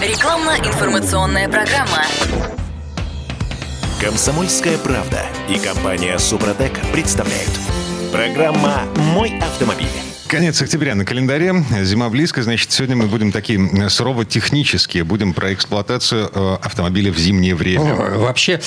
Рекламно-информационная программа. Комсомольская правда и компания Супротек представляют. Программа «Мой автомобиль». Конец октября на календаре. Зима близко, значит, сегодня мы будем такие сурово технические. Будем про эксплуатацию э, автомобиля в зимнее время. О, вообще,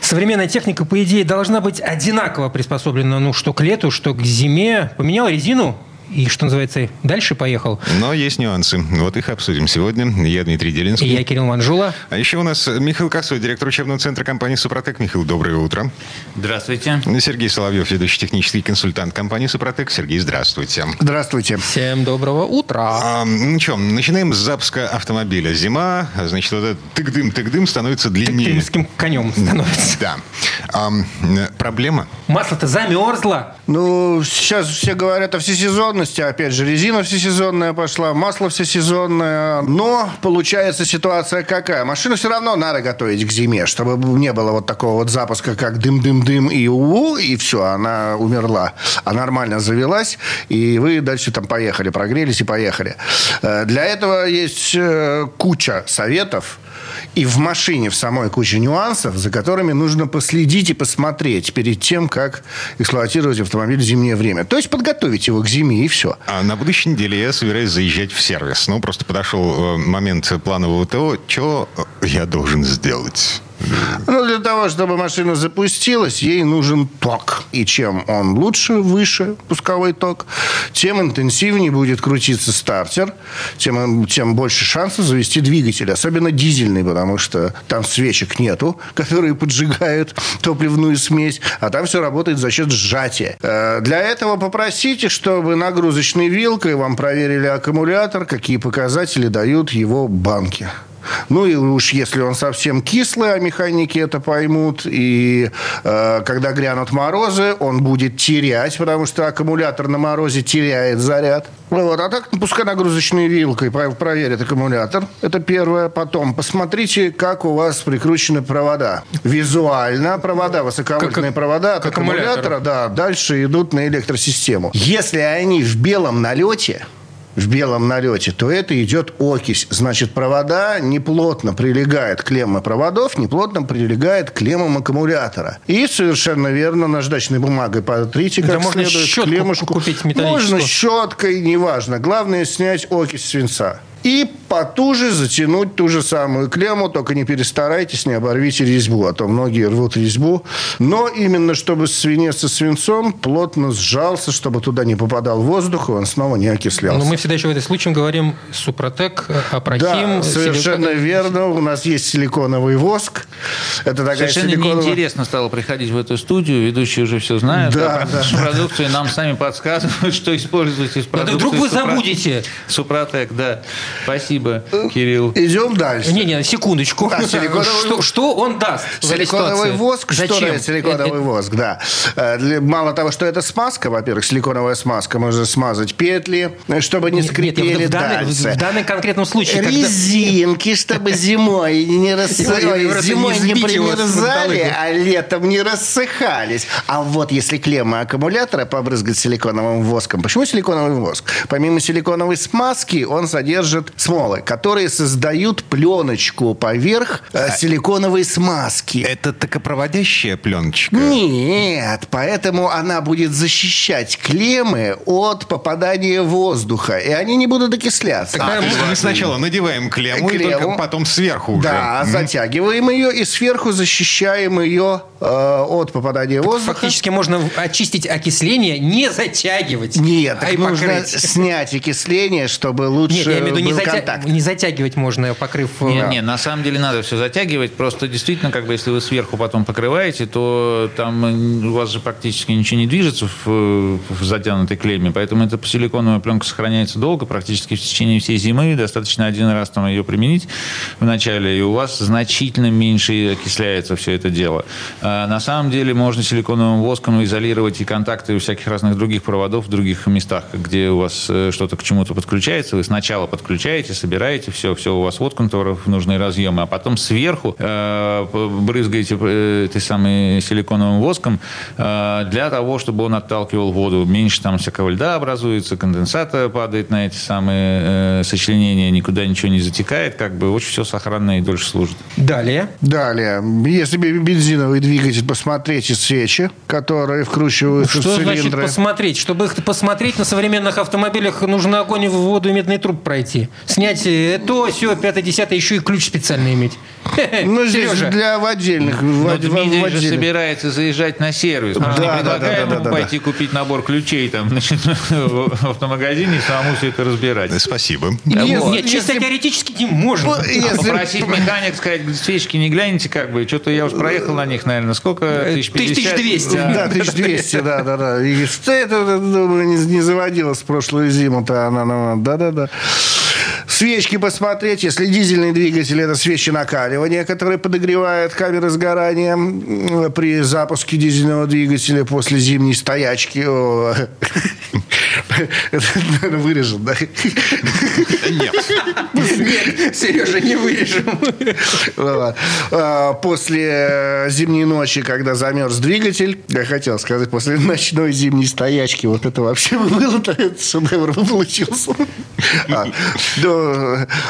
современная техника, по идее, должна быть одинаково приспособлена, ну, что к лету, что к зиме. Поменял резину, и, что называется, дальше поехал. Но есть нюансы. Вот их обсудим сегодня. Я Дмитрий Делинский. И я Кирилл Манжула. А еще у нас Михаил Косой, директор учебного центра компании «Супротек». Михаил, доброе утро. Здравствуйте. Сергей Соловьев, ведущий технический консультант компании «Супротек». Сергей, здравствуйте. Здравствуйте. Всем доброго утра. А, ну что, начинаем с запуска автомобиля. Зима, значит, вот этот тык-дым, тык-дым становится длиннее. Крымским конем становится. Да. А, проблема? Масло-то замерзло. Ну, сейчас все говорят о всесезонности. Опять же, резина всесезонная пошла, масло всесезонное. Но получается ситуация какая? Машину все равно надо готовить к зиме, чтобы не было вот такого вот запуска, как дым-дым-дым и у и все, она умерла. А нормально завелась, и вы дальше там поехали, прогрелись и поехали. Э, для этого есть э, куча советов, и в машине в самой куча нюансов, за которыми нужно последить и посмотреть перед тем, как эксплуатировать автомобиль в зимнее время. То есть подготовить его к зиме и все. А на будущей неделе я собираюсь заезжать в сервис. Ну, просто подошел э, момент планового ТО. Что я должен сделать? Ну, для того, чтобы машина запустилась, ей нужен ток. И чем он лучше, выше пусковой ток, тем интенсивнее будет крутиться стартер, тем, тем больше шансов завести двигатель. Особенно дизельный, потому что там свечек нету, которые поджигают топливную смесь, а там все работает за счет сжатия. Э, для этого попросите, чтобы нагрузочной вилкой вам проверили аккумулятор, какие показатели дают его банки. Ну и уж если он совсем кислый, а механики это поймут, и э, когда грянут морозы, он будет терять, потому что аккумулятор на морозе теряет заряд. Вот, а так пускай нагрузочной вилкой проверят аккумулятор. Это первое. Потом посмотрите, как у вас прикручены провода. Визуально провода, высоковольтные как, провода от аккумулятора, да, дальше идут на электросистему. Если они в белом налете, в белом налете, то это идет окись. Значит, провода неплотно прилегают к клеммы проводов, неплотно прилегает к клеммам аккумулятора. И совершенно верно, наждачной бумагой потрите как да можно следует клеммушку. купить Можно щеткой, неважно. Главное снять окись свинца. И потуже затянуть ту же самую клемму, только не перестарайтесь, не оборвите резьбу, а то многие рвут резьбу. Но именно чтобы свинец со свинцом плотно сжался, чтобы туда не попадал воздух, и он снова не окислялся. Но мы всегда еще в этом случае говорим Супротек, Апрахим. Да, совершенно силикон... верно. У нас есть силиконовый воск. Это такая совершенно силиконовая... неинтересно стало приходить в эту студию. Ведущие уже все знают. Да, да. Продукцию нам сами подсказывают, что использовать из продукции. вдруг вы забудете. Супротек, да. Спасибо, Кирилл. Идем дальше. Не-не, секундочку. Да, силиконовый... что, что он даст Силиконовый воск. Зачем? Что дает силиконовый воск, да. Э, мало того, что это смазка, во-первых, силиконовая смазка, можно смазать петли, чтобы не скрипели нет, нет, в данный, дальше. В данном конкретном случае. Резинки, когда... чтобы зимой не рассыхались. Зимой не примерзали, а летом не рассыхались. А вот если клеммы аккумулятора побрызгать силиконовым воском. Почему силиконовый воск? Помимо силиконовой смазки, он содержит содержат смолы, которые создают пленочку поверх э, а силиконовой смазки. Это токопроводящая пленочка? Нет, поэтому она будет защищать клеммы от попадания воздуха, и они не будут окисляться. А, мы сначала надеваем клемму, клемму, и только потом сверху уже. Да, mm. затягиваем ее и сверху защищаем ее э, от попадания так воздуха. Фактически можно очистить окисление, не затягивать. Нет, а так нужно покрыть. снять окисление, чтобы лучше Нет, я имею в виду, не, затя... не затягивать можно, покрыв... Не, не, на самом деле надо все затягивать. Просто действительно, как бы, если вы сверху потом покрываете, то там у вас же практически ничего не движется в, в затянутой клемме. Поэтому эта силиконовая пленка сохраняется долго, практически в течение всей зимы. Достаточно один раз там ее применить в начале, и у вас значительно меньше окисляется все это дело. А на самом деле можно силиконовым воском изолировать и контакты у всяких разных других проводов в других местах, где у вас э, что-то к чему-то подключается. Вы сначала подключаете подключаете, собираете, все, все у вас воткнуто в нужные разъемы, а потом сверху э, брызгаете э, этой самой силиконовым воском э, для того, чтобы он отталкивал воду. Меньше там всякого льда образуется, конденсата падает на эти самые э, сочленения, никуда ничего не затекает, как бы очень все сохранно и дольше служит. Далее. Далее. Если бензиновый двигатель, посмотрите свечи, которые вкручиваются Что в значит цилиндры. посмотреть? Чтобы их посмотреть, на современных автомобилях нужно огонь в воду и медный труб пройти. Снять э, то, все, пятое, десятое, еще и ключ специально иметь. Ну, здесь Сережа. для в отдельных. в- Но в- в же собирается заезжать на сервис. Да, да, не предлагаем да, да, ему да, да. пойти купить набор ключей там, значит, в автомагазине и самому все это разбирать. Спасибо. Нет, вот. нет, чисто Если- теоретически не можно. Если- попросить механик сказать, свечки не глянете, как бы, что-то я уж проехал на них, наверное, сколько? Э, Тысяч пятьдесят? 1200. Да. Да, 1200, да, да, да. И что это, думаю, не, заводилась в прошлую зиму-то она, да-да-да. Свечки посмотреть, если дизельный двигатель, это свечи накаливания, которые подогревают камеры сгорания при запуске дизельного двигателя после зимней стоячки. Это, наверное, вырежем, да? Нет. Нет, Сережа, не вырежем. А, После зимней ночи, когда замерз двигатель, я хотел сказать, после ночной зимней стоячки, вот это вообще было, это шедевр бы получился. А,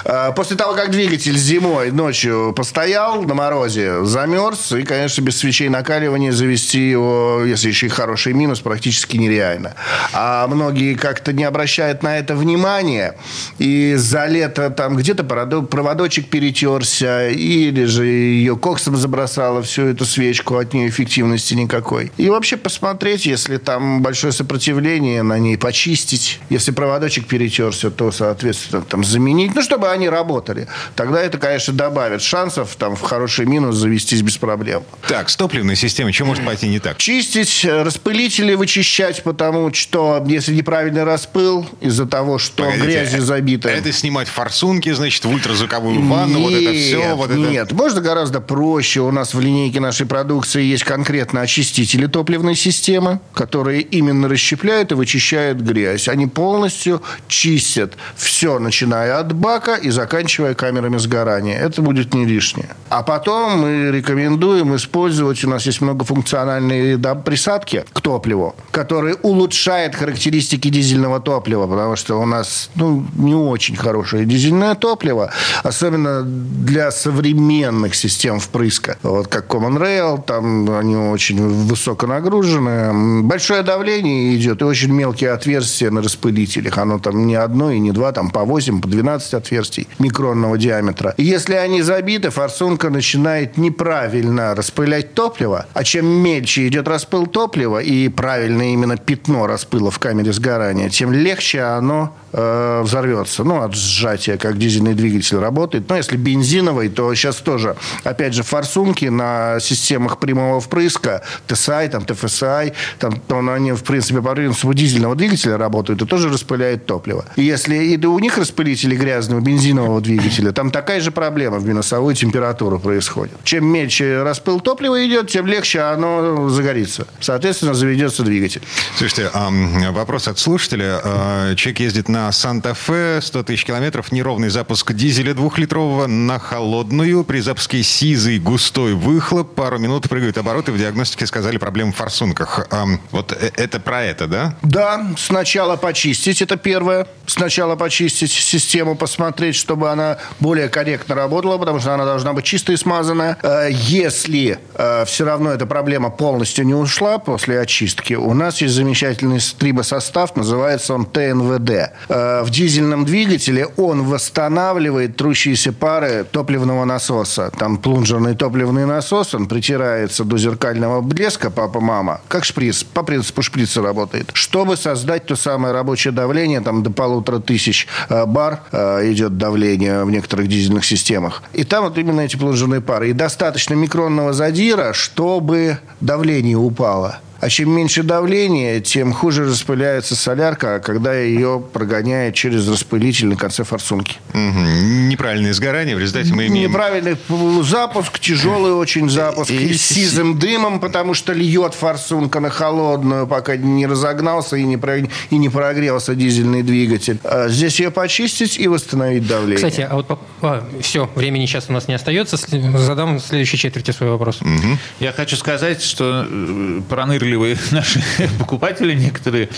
а, После того, как двигатель зимой ночью постоял на морозе, замерз, и, конечно, без свечей накаливания завести его, если еще и хороший минус, практически нереально. А многие как-то не обращают на это внимания, и за лето там где-то проводо- проводочек перетерся, или же ее коксом забросало всю эту свечку, от нее эффективности никакой. И вообще посмотреть, если там большое сопротивление, на ней почистить. Если проводочек перетерся, то, соответственно, там заменить, ну, чтобы они работали. Тогда это, конечно, добавит шансов там в хороший минус завестись без проблем. Так, с топливной системой что может пойти не так? Чистить, распылители вычищать, потому что если неправильный распыл из-за того, что Погодите, грязью забито. Это снимать форсунки, значит, в ультразвуковую ванну, вот это все, вот это... Нет, можно гораздо проще. У нас в линейке нашей продукции есть конкретно очистители топливной системы, которые именно расщепляют и вычищают грязь. Они полностью чистят все, начиная от бака и заканчивая камерами сгорания. Это будет не лишнее. А потом мы рекомендуем использовать, у нас есть многофункциональные да, присадки к топливу, которые улучшают характеристики дизельного топлива, потому что у нас ну, не очень хорошее дизельное топливо, особенно для современных систем впрыска. Вот как Common Rail, там они очень высоко нагружены. Большое давление идет и очень мелкие отверстия на распылителях. Оно там не одно и не два, там по 8, по 12 отверстий микронного диаметра. И если они забиты, форсунка начинает неправильно распылять топливо, а чем мельче идет распыл топлива и правильно именно пятно распыла в камере сгорания, тем легче оно э, взорвется. Ну, от сжатия, как дизельный двигатель работает. Но если бензиновый, то сейчас тоже, опять же, форсунки на системах прямого впрыска, TSI, там, TFSI, там, то они, в принципе, по принципу дизельного двигателя работают и тоже распыляют топливо. И если и у них распылители грязного бензинового двигателя, там такая же проблема в минусовую температуру происходит. Чем мельче распыл топлива идет, тем легче оно загорится. Соответственно, заведется двигатель. Слушайте, ам, вопрос от слушателя. А, Человек ездит на Санта-Фе, 100 тысяч километров, неровный запуск дизеля двухлитрового на холодную. При запуске сизый густой выхлоп. Пару минут прыгают обороты. В диагностике сказали проблемы в форсунках. Вот э- это про это, да? Да, сначала почистить, это первое. Сначала почистить систему, посмотреть, чтобы она более корректно работала, потому что она должна быть чистая и смазанная. Э, Если э, все равно эта проблема полностью не ушла после очистки, у нас есть замечательный стрибосостав, называется он ТНВД. Э, В дизельном двигателе он восстанавливает трущиеся пары топливного насоса. Там плунжерный топливный насос, он притирается до зеркального блеска, папа-мама, как шприц, по принципу шприца работает, чтобы создать то самое рабочее давление, там до полутора тысяч э, бар э, идет давление в некоторых дизельных системах. И там вот именно эти плунжерные пары. И достаточно микронного задира, чтобы давление упало. А чем меньше давления, тем хуже распыляется солярка, когда ее прогоняет через распылитель на конце форсунки. Угу. Неправильное сгорание, в результате мы имеем... Неправильный запуск, тяжелый очень запуск, и, и с сизым дымом, потому что льет форсунка на холодную, пока не разогнался и не, про... и не прогрелся дизельный двигатель. А здесь ее почистить и восстановить давление. Кстати, а вот а, все, времени сейчас у нас не остается. Задам в следующей четверти свой вопрос. Угу. Я хочу сказать, что э, пронырливые наши покупатели, некоторые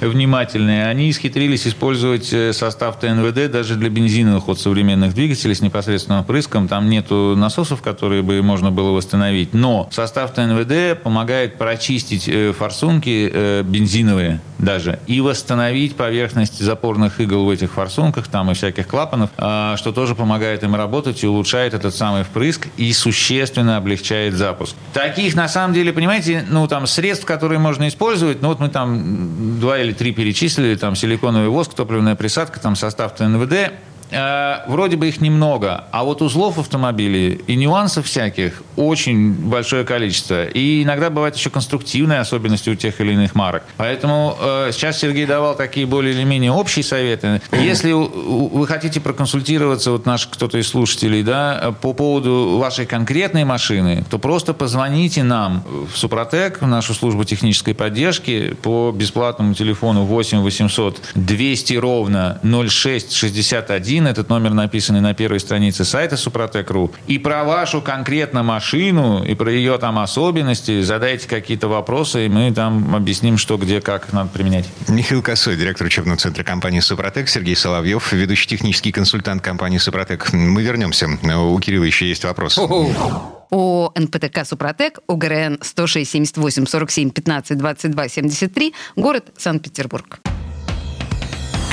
внимательные, они исхитрились использовать э, состав ТНВД даже для бензиновых от современных двигателей с непосредственным впрыском. Там нету насосов, которые бы можно было восстановить. Но состав ТНВД помогает прочистить э, форсунки бензиновые даже и восстановить поверхность запорных игл в этих форсунках там и всяких клапанов, а, что тоже помогает им работать и улучшает этот самый впрыск и существенно облегчает запуск. Таких, на самом деле, понимаете, ну, там, средств, которые можно использовать, ну, вот мы там два или три перечислили, там, силиконовый воск, топливная присадка, там, состав ТНВД, Э, вроде бы их немного, а вот узлов автомобилей и нюансов всяких очень большое количество. И иногда бывают еще конструктивные особенности у тех или иных марок. Поэтому э, сейчас Сергей давал такие более или менее общие советы. Если вы хотите проконсультироваться, вот наш кто-то из слушателей, да, по поводу вашей конкретной машины, то просто позвоните нам в Супротек, в нашу службу технической поддержки по бесплатному телефону 8 800 200 ровно 0661 один, этот номер написанный на первой странице сайта Супротек.ру. И про вашу конкретно машину, и про ее там особенности задайте какие-то вопросы, и мы там объясним, что, где, как надо применять. Михаил Косой, директор учебного центра компании Супротек, Сергей Соловьев, ведущий технический консультант компании Супротек. Мы вернемся. У Кирилла еще есть вопрос. О НПТК «Супротек», УГРН 106 78 47 15 22 73, город Санкт-Петербург.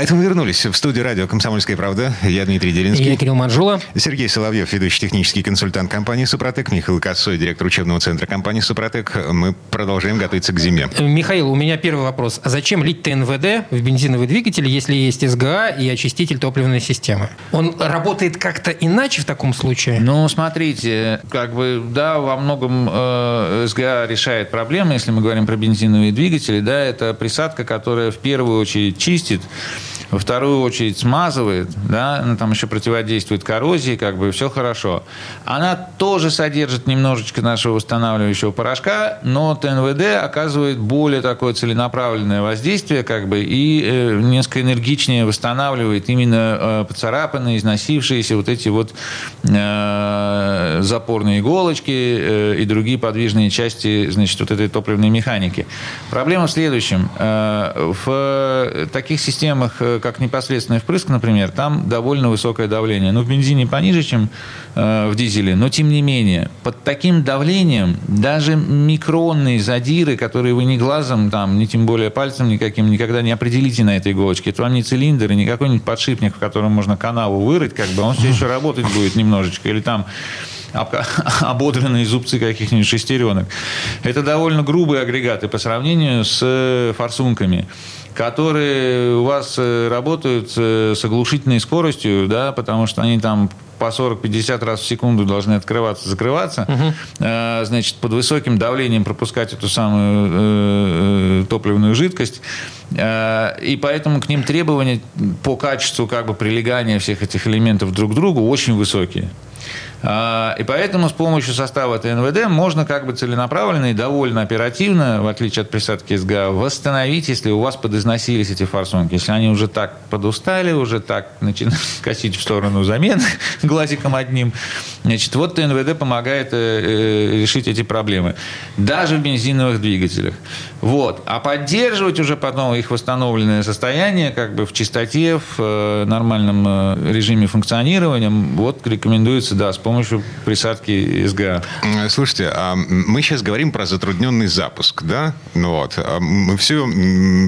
А это мы вернулись в студию радио «Комсомольская правда». Я Дмитрий Делинский. Я Кирилл Манжула. Сергей Соловьев, ведущий технический консультант компании «Супротек». Михаил Косой, директор учебного центра компании «Супротек». Мы продолжаем готовиться к зиме. Михаил, у меня первый вопрос. А зачем лить ТНВД в бензиновый двигатель, если есть СГА и очиститель топливной системы? Он работает как-то иначе в таком случае? Ну, смотрите, как бы, да, во многом э, СГА решает проблемы, если мы говорим про бензиновые двигатели, да, это присадка, которая в первую очередь чистит во вторую очередь смазывает, да, она там еще противодействует коррозии, как бы все хорошо. Она тоже содержит немножечко нашего восстанавливающего порошка, но ТНВД оказывает более такое целенаправленное воздействие, как бы, и э, несколько энергичнее восстанавливает именно э, поцарапанные, износившиеся вот эти вот э, запорные иголочки э, и другие подвижные части, значит, вот этой топливной механики. Проблема в следующем. Э, в таких системах, э, как непосредственный впрыск, например, там довольно высокое давление. Ну, в бензине пониже, чем э, в дизеле, но тем не менее, под таким давлением даже микронные задиры, которые вы ни глазом, там, ни тем более пальцем никаким никогда не определите на этой иголочке. Это вам не цилиндр и не какой-нибудь подшипник, в котором можно канаву вырыть, как бы, он все еще работать будет немножечко. Или там ободренные зубцы каких-нибудь шестеренок. Это довольно грубые агрегаты по сравнению с э, форсунками которые у вас э, работают э, с оглушительной скоростью, да, потому что они там по 40-50 раз в секунду должны открываться, закрываться, угу. значит, под высоким давлением пропускать эту самую топливную жидкость. И поэтому к ним требования по качеству как бы прилегания всех этих элементов друг к другу очень высокие. А, и поэтому с помощью состава ТНВД можно как бы целенаправленно и довольно оперативно, в отличие от присадки СГА, восстановить, если у вас подизносились эти форсунки. Если они уже так подустали, уже так начинают косить в сторону замены глазиком одним, значит, вот ТНВД помогает э, э, решить эти проблемы. Даже в бензиновых двигателях. Вот. А поддерживать уже потом их восстановленное состояние как бы в чистоте, в э, нормальном режиме функционирования, вот рекомендуется, да, с помощью помощью присадки СГА. Слушайте, а мы сейчас говорим про затрудненный запуск, да? Ну вот. А мы все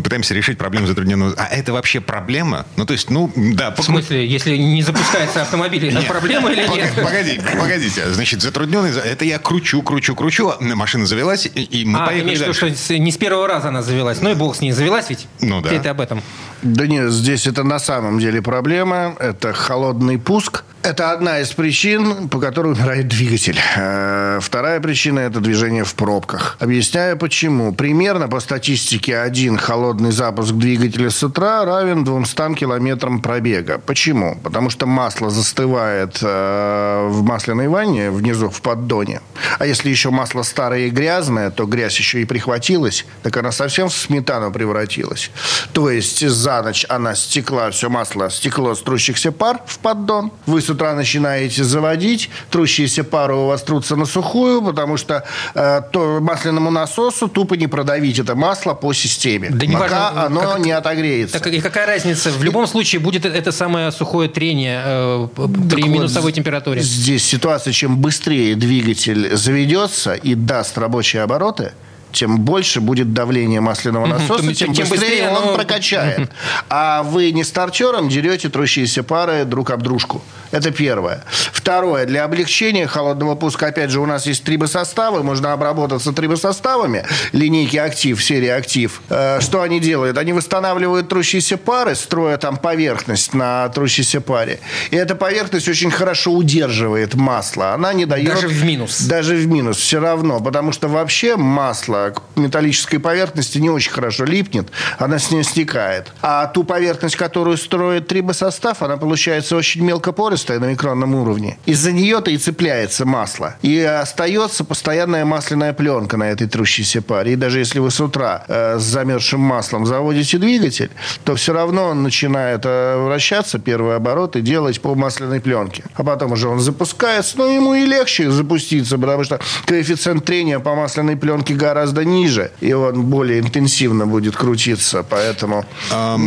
пытаемся решить проблему затрудненного... А это вообще проблема? Ну, то есть, ну, да... В смысле, если не запускается автомобиль, это проблема или нет? Погоди, погодите. Значит, затрудненный... Это я кручу, кручу, кручу, а машина завелась, и мы а, поехали ты что не с первого раза она завелась. Ну и бог с ней. Завелась ведь? Ну да. Ты это об этом. Да нет, здесь это на самом деле проблема. Это холодный пуск – Это одна из причин, по которой умирает двигатель. Э, Вторая причина – это движение в пробках. Объясняю почему. Примерно по статистике один холодный запуск двигателя с утра равен 200 километрам пробега. Почему? Потому что масло застывает э, в масляной ванне внизу в поддоне. А если еще масло старое и грязное, то грязь еще и прихватилась, так она совсем в сметану превратилась. То есть за ночь она стекла, все масло стекло с трущихся пар в поддон. Вы с утра начинаете заводить, трущиеся пары у вас трутся на сухую, потому что э, то масляному насосу тупо не продавить это масло по системе, Да не пока важно, оно как- не отогреется. Так и какая разница? В любом случае будет это самое сухое трение э, при Так вот, минусовой температуре. Здесь ситуация, чем быстрее двигатель заведется и даст рабочие обороты, тем больше будет давление масляного насоса, тем- тем, тем быстрее быстрее он оно- прокачает. А вы не стартером дерете трущиеся пары друг об дружку. Это первое. Второе. Для облегчения холодного пуска, опять же, у нас есть трибосоставы. Можно обработаться трибосоставами. Линейки «Актив», серии «Актив». Э, Что они делают? Они восстанавливают трущиеся пары, строя там поверхность на трущейся паре. И эта поверхность очень хорошо удерживает масло. Она не дает... Даже в минус. Даже в минус все равно, потому что вообще масло к металлической поверхности не очень хорошо липнет, она с нее стекает. А ту поверхность, которую строит трибосостав, она получается очень мелкопористая на микронном уровне. Из-за нее-то и цепляется масло. И остается постоянная масляная пленка на этой трущейся паре. И даже если вы с утра э, с замерзшим маслом заводите двигатель, то все равно он начинает э, вращаться, первый оборот, и делать по масляной пленке. А потом уже он запускается, но ему и легче запуститься, потому что коэффициент трения по масляной пленке гораздо ниже, и он более интенсивно будет крутиться, поэтому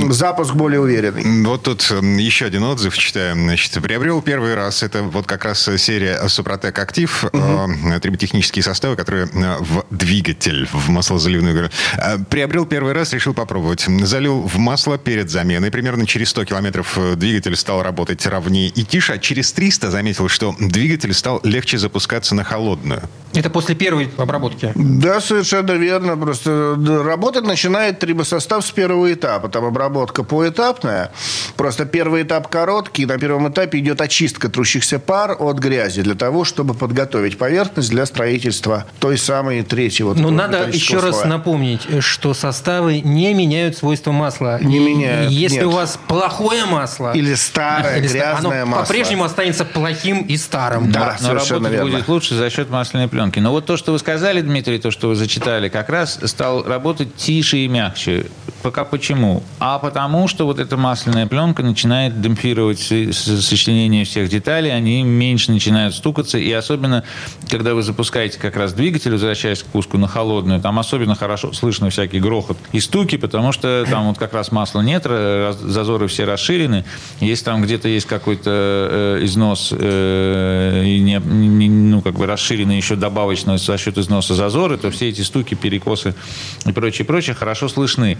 запуск более уверенный. Вот тут еще один отзыв читаем. Значит, приобрел первый раз, это вот как раз серия Супротек Актив, э, триботехнические составы, которые э, в двигатель, в маслозаливную. говорю. Э, Приобрел первый раз, решил попробовать. Залил в масло перед заменой. Примерно через 100 километров э, двигатель стал работать ровнее и тише, а через 300 заметил, что двигатель стал легче запускаться на холодную. Это после первой обработки. Да, совершенно верно. Просто работать начинает трибосостав с первого этапа. Там обработка поэтапная. Просто первый этап короткий. На первом этапе идет очистка трущихся пар от грязи для того, чтобы подготовить поверхность для строительства той самой третьей вот Но такого надо еще раз слоя. напомнить, что составы не меняют свойства масла. Не меняют, Если нет. у вас плохое масло... Или старое, или грязное оно масло. по-прежнему останется плохим и старым. Да, но совершенно работать верно. будет лучше за счет масляной пленки. Но вот то, что вы сказали, Дмитрий, то, что вы зачитали, как раз стал работать тише и мягче. Пока почему? А потому, что вот эта масляная пленка начинает демпфировать сочленение всех деталей, они меньше начинают стукаться, и особенно, когда вы запускаете как раз двигатель, возвращаясь к пуску на холодную, там особенно хорошо слышно всякий грохот и стуки, потому что там вот как раз масла нет, раз- зазоры все расширены. Если там где-то есть какой-то э, износ э, и не, не- ну, как бы расширенный еще добавочно за счет износа зазоры, то все эти стуки, перекосы и прочее, прочее хорошо слышны.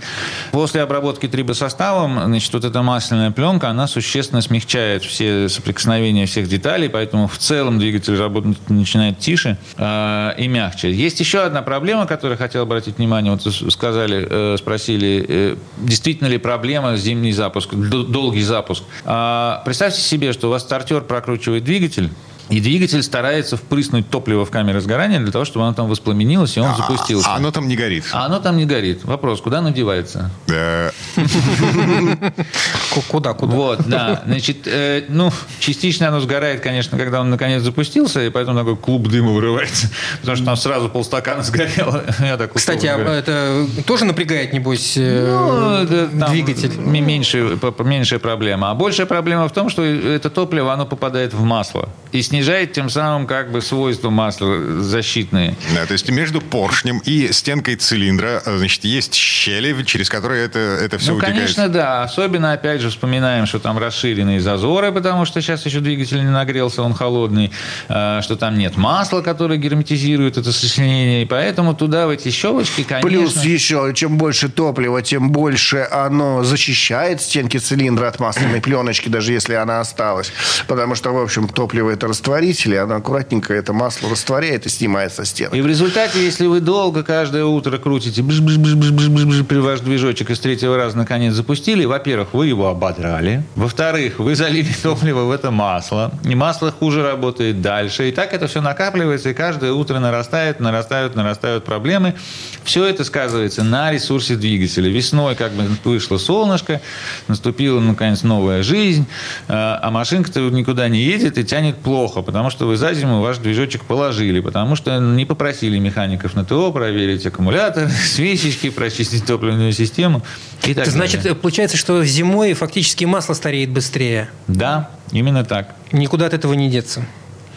После обработки трибосоставом, значит, вот эта масляная пленка, она существенно смягчает все соприкосновения всех деталей, поэтому в целом двигатель работать начинает тише э, и мягче. Есть еще одна проблема, которую хотел обратить внимание. Вот сказали, э, спросили, э, действительно ли проблема зимний запуск, долгий запуск. А, представьте себе, что у вас стартер прокручивает двигатель, и двигатель старается впрыснуть топливо в камеру сгорания для того, чтобы оно там воспламенилось, и он запустился. А оно там не горит. А оно там не горит. Вопрос, куда оно девается? Ку- Куда, куда? Вот, да. Значит, э, ну, частично оно сгорает, конечно, когда он наконец запустился, и поэтому такой клуб дыма вырывается. Потому что там сразу полстакана сгорело. Я так Кстати, а это тоже напрягает, небось, э, Ну, двигатель? меньшая проблема. А большая проблема в том, что это топливо, оно попадает в масло. И снижает тем самым как бы свойства масла защитные. Да, то есть между поршнем и стенкой цилиндра, э, значит, есть щели, через которые это, это все ну, утекает. конечно, да. Особенно, опять же, вспоминаем, что там расширенные зазоры, потому что сейчас еще двигатель не нагрелся, он холодный, э, что там нет масла, которое герметизирует это сочленение, и поэтому туда в эти щелочки, конечно... Плюс еще, чем больше топлива, тем больше оно защищает стенки цилиндра от масляной пленочки, даже если она осталась. Потому что, в общем, топливо это растворитель, и оно аккуратненько это масло растворяет и снимает со стенок. И в результате, если вы долго каждое утро крутите бж бж бж бж бж бж бж при ваш движочек и с третьего раза наконец запустили, во-первых, вы его ободрали, во-вторых, вы залили топливо в это масло, и масло хуже работает дальше, и так это все накапливается, и каждое утро нарастает, нарастают, нарастают проблемы. Все это сказывается на ресурсе двигателя. Весной как бы вышло солнышко, наступила, наконец, новая жизнь, а а машинка-то никуда не едет и тянет плохо, потому что вы за зиму ваш движочек положили, потому что не попросили механиков на ТО проверить аккумулятор, свечечки, прочистить топливную систему и так Это значит, далее. получается, что зимой фактически масло стареет быстрее. Да, именно так. Никуда от этого не деться.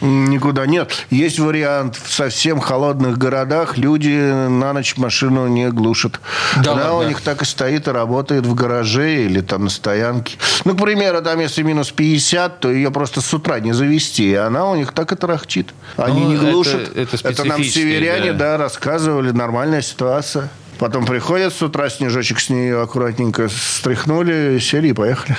Никуда нет. Есть вариант в совсем холодных городах люди на ночь машину не глушат. Да Она у ладно? них так и стоит и работает в гараже или там на стоянке. Ну, к примеру, там если минус 50, то ее просто с утра не завести. И она у них так и тарахчит. Они Ну, не это- глушат. это нам северяне, да. да, рассказывали. Нормальная ситуация. Потом приходят с утра, снежочек с нее аккуратненько стряхнули, сели и поехали.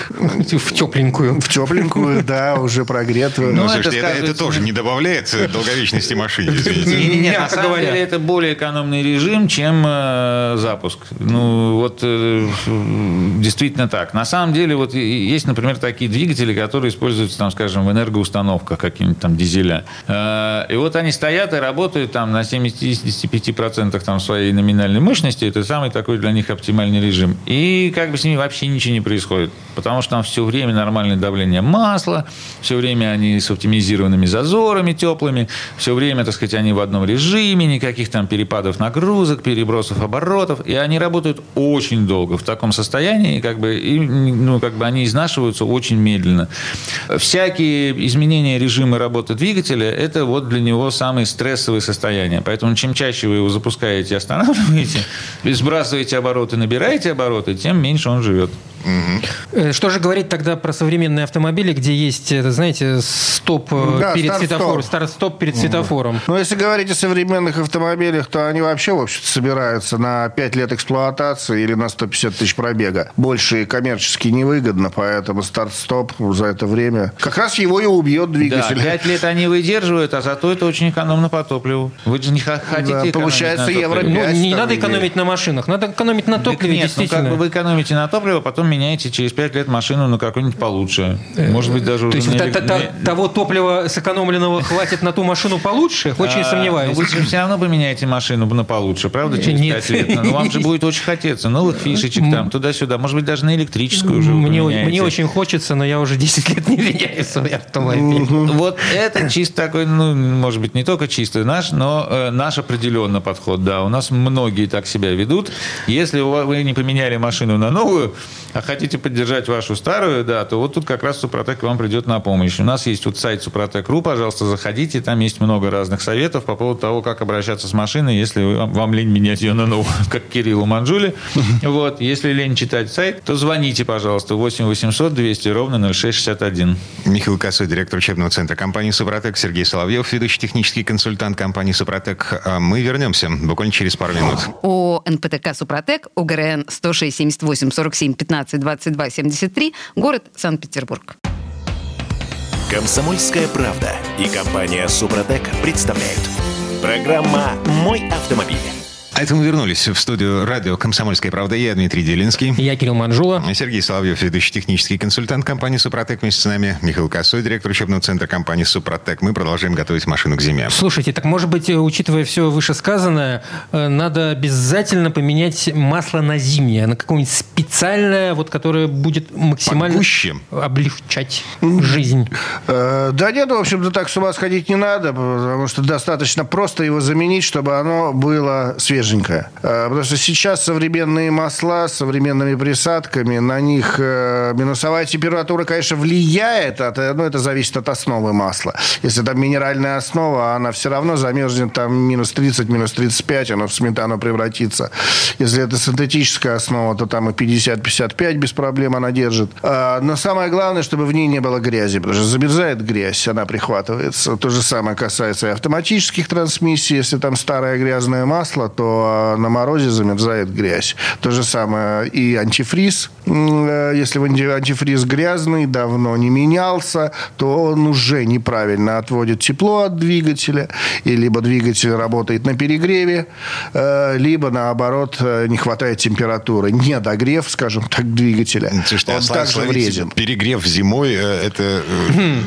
В тепленькую. В тепленькую, да, уже прогретую. Ну, Ну, это тоже не добавляет долговечности машине, извините. Не, не, не, на самом говоря. деле это более экономный режим, чем э, запуск. Ну, вот э, действительно так. На самом деле, вот есть, например, такие двигатели, которые используются, там, скажем, в энергоустановках какие-нибудь там дизеля. Э, и вот они стоят и работают там на 75% там своей номинальной мощности. Это самый такой для них оптимальный режим. И как бы с ними вообще ничего не происходит. Потому что там все время нормальное давление масла, все время они с оптимизированными зазорами теплыми, все время, так сказать, они в одном режиме, никаких там перепадов нагрузок, перебросов оборотов, и они работают очень долго в таком состоянии, как бы, и, ну, как бы они изнашиваются очень медленно. Всякие изменения режима работы двигателя – это вот для него самые стрессовые состояния. Поэтому чем чаще вы его запускаете и останавливаете, и сбрасываете обороты, набираете обороты, тем меньше он живет. Э, Что же говорить тогда про современные автомобили, где есть, это, знаете, стоп э, Да, перед светофором, старт-стоп перед светофором? Ну, если говорить о современных автомобилях, то они вообще, в общем-то, собираются на 5 лет эксплуатации или на 150 тысяч пробега. Больше коммерчески невыгодно, поэтому старт-стоп за это время как раз его и убьет Да, двигатель. пять лет они выдерживают, а зато это очень экономно по топливу. Вы же не хотите Да, экономить получается, на евро топливе. Ну, Пять не надо или- экономить на машинах, надо экономить на топливе, нет, ну действительно. как бы вы экономите на топливо, потом меняете через 5 лет машину на какую-нибудь получше. Может быть, даже То есть на та- та- та- того топлива сэкономленного хватит на ту машину получше? Очень А, сомневаюсь. ну Вы все равно поменяете машину на получше, правда, через Нет. 5 лет. Но вам же будет очень хотеться новых фишечек там, туда-сюда. Может быть, даже на электрическую уже Мне, мне очень хочется, но я уже 10 лет не меняю свой автомобиль. Вот это чисто такой, ну, может быть, не только чисто наш, но э, наш определенно подход, да. У нас многие так себя ведут. Если вы не поменяли машину на новую, а хотите поддержать вашу старую, да, то вот тут как раз Супротек вам придет на помощь. У нас есть вот сайт Супротек.ру, пожалуйста, заходите, там есть много разных советов по поводу того, как обращаться с машиной, если вы- вам, вам лень менять ее на новую, как Кириллу Манжуле. Вот, если лень читать сайт, то звоните, пожалуйста, 8 800 200 ровно 0661. Михаил Косой, директор учебного центра компании «Супротек», Сергей Соловьев, ведущий технический консультант компании «Супротек». А Мы вернемся буквально через пару минут. О НПТК «Супротек», ОГРН 106 78 47 15 22 73, город Санкт-Петербург. Комсомольская правда и компания Супротек представляют. Программа «Мой автомобиль». А это мы вернулись в студию радио «Комсомольская правда». Я Дмитрий Делинский. Я Кирилл Манжула. Сергей Соловьев, ведущий технический консультант компании «Супротек». Вместе с нами Михаил Косой, директор учебного центра компании «Супротек». Мы продолжаем готовить машину к зиме. Слушайте, так может быть, э, учитывая все вышесказанное, э, надо обязательно поменять масло на зимнее, на какое-нибудь специальное, вот, которое будет максимально Погуще. облегчать жизнь. Э, Да нет, в общем-то, так с ума сходить не надо, потому что достаточно просто его заменить, чтобы оно было свеженькое. Э, Потому что сейчас современные масла с современными присадками, на них э, минусовая температура, конечно, влияет, от, э, но это зависит от основы масла. Если там минеральная основа, она все равно замерзнет там минус 30, минус 35, оно в сметану превратится. Если это синтетическая основа, то там и 50-55 без проблем она держит. А, Но самое главное, чтобы в ней не было грязи, потому что замерзает грязь, она прихватывается. То же самое касается и автоматических трансмиссий. Если там старое грязное масло, то то на морозе замерзает грязь. То же самое и антифриз. Э, если антифриз грязный, давно не менялся, то он уже неправильно отводит тепло от двигателя, и либо двигатель работает на перегреве, э, либо, наоборот, э, не хватает температуры. Недогрев, скажем так, двигателя. Слушайте, он а также вреден. Перегрев зимой, это...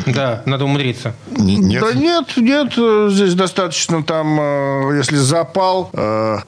Да, надо умудриться. Нет? Да нет, нет, здесь достаточно там, если запал,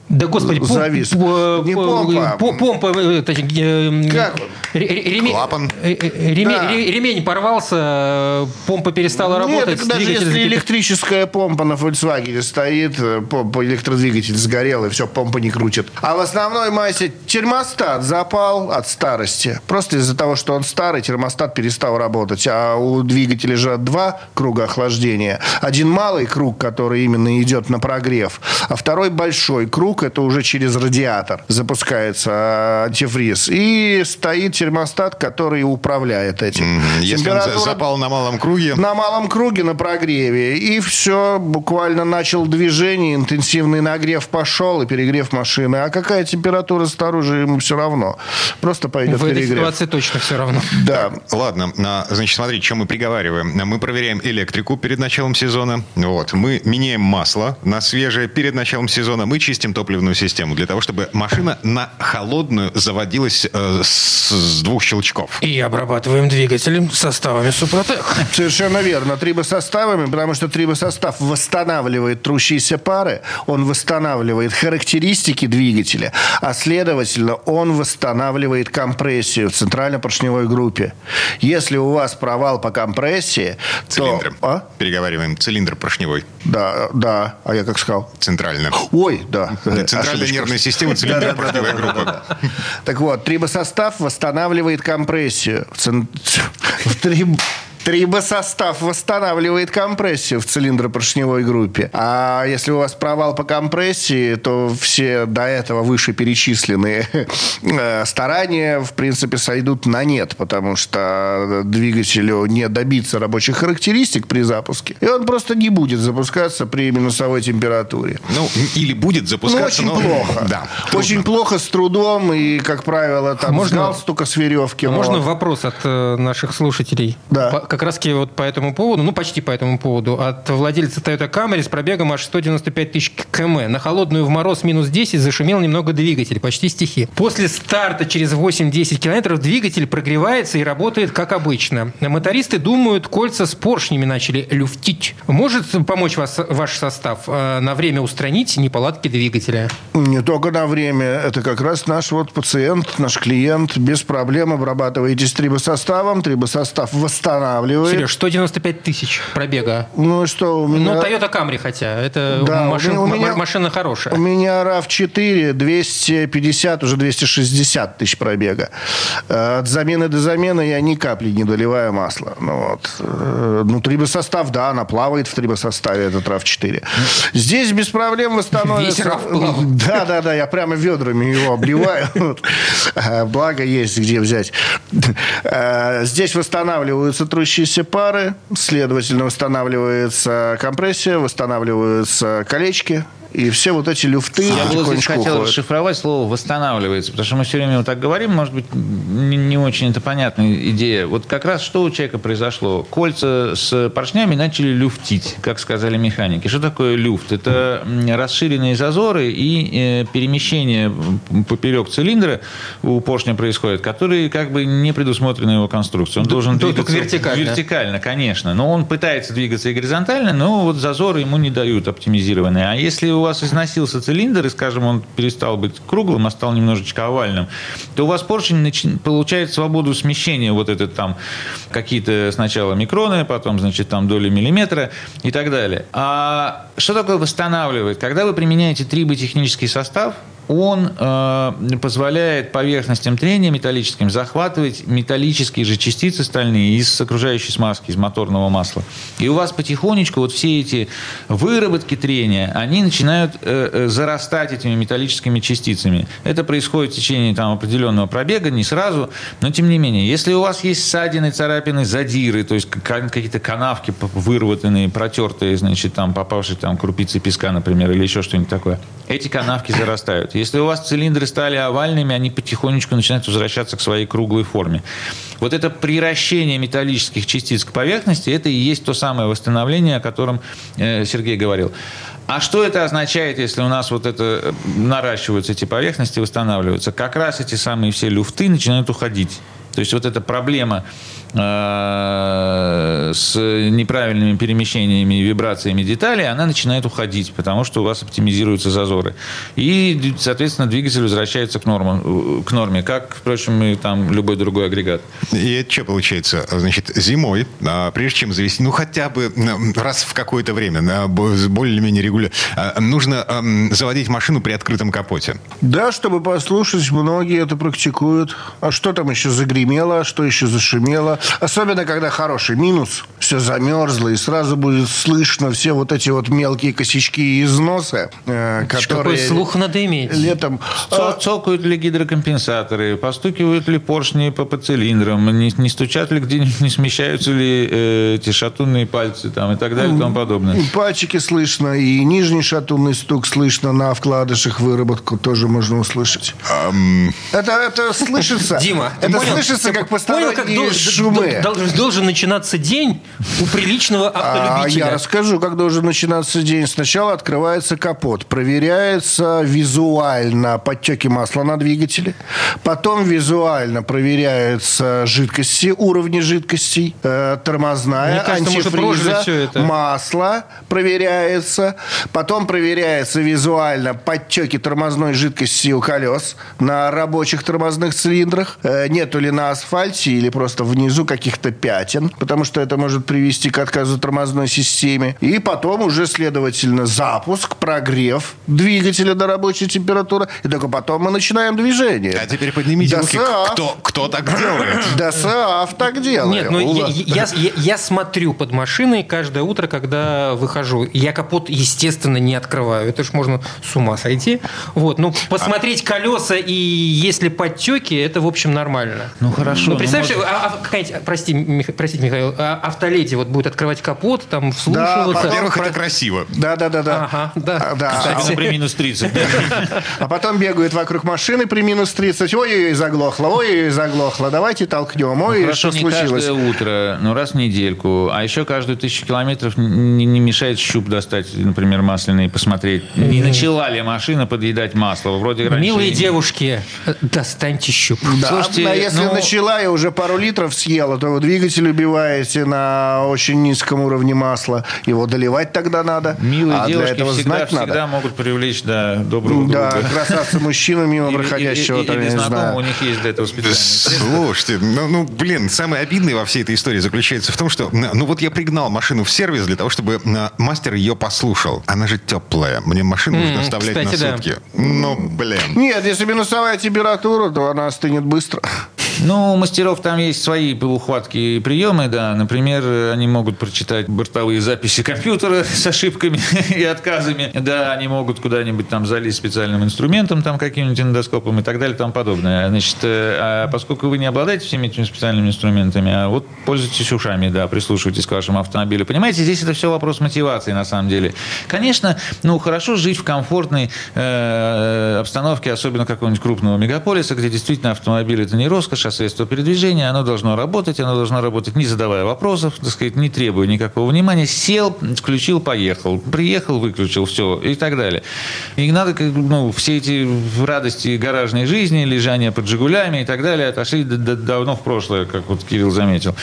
Да, господи, пом- завис. Не помпа. по- помпа, э, э, Как он? ре- ре- реме- Клапан. э, э, Да. Ремень порвался, э, помпа перестала Нет, работать. так даже если закипел. электрическая помпа на Volkswagen стоит, э, помпа, электродвигатель сгорел, и все, помпа не крутит. А в основной массе термостат запал от старости. Просто из-за того, что он старый, термостат перестал работать. А у двигателя же два круга охлаждения. Один малый круг, который именно идет на прогрев, а второй большой круг, это уже через радиатор запускается а, антифриз. И стоит термостат, который управляет этим. Если он запал на малом круге, на малом круге на прогреве. И все, буквально начал движение, интенсивный нагрев пошел и перегрев машины. А какая температура снаружи, ему все равно. Просто пойдет В этой перегрев. ситуации точно все равно. Да. Ладно, а, значит, смотри, что мы приговариваем. Мы проверяем электрику перед началом сезона. Вот. Мы меняем масло на свежее перед началом сезона. Мы чистим топливную систему для того, чтобы машина на холодную заводилась э, с, с двух щелчков. И обрабатываем двигателем составами Супротек. Совершенно верно. Трибосоставами, потому что трибосостав восстанавливает трущиеся пары, он восстанавливает характеристики двигателя, а следовательно, он восстанавливает компрессию в центрально-поршневой группе. Если у вас провал по компрессии, Цилиндры. то... А? Переговариваем. Цилиндр поршневой. Да, да. А я как сказал? Центрально. Ой, да. Центральная Ошибочка. нервная система, поршневая группа. Так вот, трибосостав восстанавливает компрессию. В Трибосостав восстанавливает компрессию в цилиндропоршневой группе. А если у вас провал по компрессии, то все до этого вышеперечисленные э, старания, в принципе, сойдут на нет, потому что двигателю не добиться рабочих характеристик при запуске, и он просто не будет запускаться при минусовой температуре. Ну, или будет Ну, запускаться, очень но- плохо. Да. Очень плохо, с трудом, и, как правило, там Можно- с галстука, с веревки. Можно вопрос от э, наших слушателей? Да. По- как раз вот по этому поводу, ну почти по этому поводу, от владельца Toyota Camry с пробегом аж 195 тысяч км. На холодную в мороз минус 10 зашумел немного двигатель, почти стихи. После старта через 8-10 километров двигатель прогревается и работает как обычно. Мотористы думают, кольца с поршнями начали люфтить. Может помочь вас ваш состав э, на время устранить неполадки двигателя? Не только на время. Это как раз наш вот пациент, наш клиент без проблем обрабатываете с трибосоставом. Трибосостав восстанавливает. Сереж, 195 тысяч пробега. Ну что, у меня... Ну, Toyota Camry хотя. Это Да, у машин- меня- у меня- машина хорошая. У меня RAV4 250, уже 260 тысяч пробега. Э, От замены до замены я ни капли не доливаю масла. Ну, вот. Э, ну трибосостав, да, она плавает в трибосоставе, этот RAV4. Здесь без проблем восстановится... Весь RAV. Да, да, да, я прямо ведрами его обливаю. А, Благо есть где взять. Э, Здесь восстанавливаются трущиеся пары, следовательно, восстанавливается компрессия, восстанавливаются колечки, и все вот эти люфты Я бы здесь хотел уходят. расшифровать слово «восстанавливается», потому что мы все время вот так говорим, может быть, не, не очень это понятная идея. Вот как раз что у человека произошло? Кольца с поршнями начали люфтить, как сказали механики. Что такое люфт? Это расширенные зазоры и э, перемещение поперек цилиндра у поршня происходит, которые как бы не предусмотрены его конструкцией. Он должен двигаться вертикально. вертикально, конечно. Но он пытается двигаться и горизонтально, но вот зазоры ему не дают оптимизированные. А если у вас износился цилиндр, и, скажем, он перестал быть круглым, а стал немножечко овальным, то у вас поршень нач- получает свободу смещения, вот это там какие-то сначала микроны, потом, значит, там доли миллиметра и так далее. А что такое восстанавливает? Когда вы применяете триботехнический состав, он э, позволяет поверхностям трения металлическим захватывать металлические же частицы стальные из окружающей смазки, из моторного масла. И у вас потихонечку вот все эти выработки трения, они начинают э, э, зарастать этими металлическими частицами. Это происходит в течение там, определенного пробега, не сразу, но тем не менее. Если у вас есть ссадины, царапины, задиры, то есть какие-то канавки выработанные, протертые, значит, там попавшие там крупицы песка, например, или еще что-нибудь такое, эти канавки зарастают. Если у вас цилиндры стали овальными, они потихонечку начинают возвращаться к своей круглой форме. Вот это приращение металлических частиц к поверхности, это и есть то самое восстановление, о котором э, Сергей говорил. А что это означает, если у нас вот это э, наращиваются эти поверхности, восстанавливаются? Как раз эти самые все люфты начинают уходить. То есть вот эта проблема э, с неправильными перемещениями и вибрациями деталей, она начинает уходить, потому что у вас оптимизируются зазоры. И, соответственно, двигатель возвращается к, нормам, к норме, как, впрочем, и там любой другой агрегат. И это что получается? Значит, зимой, а, прежде чем завести, ну, хотя бы раз в какое-то время, более-менее регулярно, а, нужно заводить машину при открытом капоте. Да, чтобы послушать, многие это практикуют. А что там еще загремело? загремело, что еще зашумело. Особенно, когда хороший минус, все замерзло, и сразу будет слышно все вот эти вот мелкие косячки и износы, э, которые... Какой слух надо иметь? Летом... А, цокают ли гидрокомпенсаторы, постукивают ли поршни по, по цилиндрам, не, не стучат ли где-нибудь, не смещаются ли э, эти шатунные пальцы там, и так далее и тому подобное. Пальчики слышно, и нижний шатунный стук слышно на вкладышах, выработку тоже можно услышать. Um... Это, это слышится. Дима, это слышится слышится как посторонние понял, как шумы. Должен, должен начинаться день у приличного автолюбителя. А я расскажу, как должен начинаться день. Сначала открывается капот, проверяется визуально подтеки масла на двигателе, потом визуально проверяются жидкости, уровни жидкостей, э, тормозная, кажется, антифриза, масло проверяется, потом проверяется визуально подтеки тормозной жидкости у колес на рабочих тормозных цилиндрах, э, нету ли на асфальте или просто внизу каких-то пятен, потому что это может привести к отказу тормозной системе. И потом уже, следовательно, запуск, прогрев двигателя до рабочей температуры. И только потом мы начинаем движение. А теперь поднимите руки. Кто, кто так делает? ДСАФ так делает. Нет, ну я, я, я, я смотрю под машиной каждое утро, когда выхожу. Я капот, естественно, не открываю. Это ж можно с ума сойти. Вот, ну, посмотреть колеса и если подтеки, это, в общем, нормально. Ну, хорошо. Ну, представь, может... а, а, какая прости, Мих, простите, Михаил, а, автоледи вот будет открывать капот, там вслушиваться. Да, во-первых, это красиво. Да, да, да, да. Ага, да. А, да. Кстати, а, при минус 30. А потом бегают вокруг машины при минус 30. Ой-ой-ой, заглохло, ой-ой, заглохло. Давайте толкнем. Ой, ну, что случилось? каждое утро, ну, раз в недельку. А еще каждую тысячу километров не, не мешает щуп достать, например, масляный, и посмотреть, не начала ли машина подъедать масло. Вроде Милые девушки, достаньте щуп. Да, Слушайте, если ну, начала и уже пару литров съела, то вы двигатель убиваете на очень низком уровне масла. Его доливать тогда надо. Милые а девушки для этого всегда, знать всегда надо. могут привлечь да, доброго да, друга. Да, красавца мужчину мимо проходящего. Или, или, или знаю. у них есть для этого специальные Слушайте, ну, ну, блин, самое обидное во всей этой истории заключается в том, что, ну, вот я пригнал машину в сервис для того, чтобы мастер ее послушал. Она же теплая. Мне машину нужно оставлять на сутки. Ну, блин. Нет, если минусовая температура, то она остынет быстро. Ну, у мастеров там есть свои ухватки и приемы, да. Например, они могут прочитать бортовые записи компьютера с ошибками и отказами. Да, они могут куда-нибудь там залезть специальным инструментом, там каким-нибудь эндоскопом и так далее и тому подобное. Значит, э, а поскольку вы не обладаете всеми этими специальными инструментами, а вот пользуйтесь ушами, да, прислушивайтесь к вашему автомобилю. Понимаете, здесь это все вопрос мотивации на самом деле. Конечно, ну, хорошо жить в комфортной э, обстановке, особенно какого-нибудь крупного мегаполиса, где действительно автомобиль это не роскошь, а средство передвижения, оно должно работать, оно должно работать не задавая вопросов, так сказать, не требуя никакого внимания. Сел, включил, поехал. Приехал, выключил, все и так далее. И надо, ну, все эти радости гаражной жизни, лежания под «Жигулями» и так далее отошли давно в прошлое, как вот Кирилл заметил.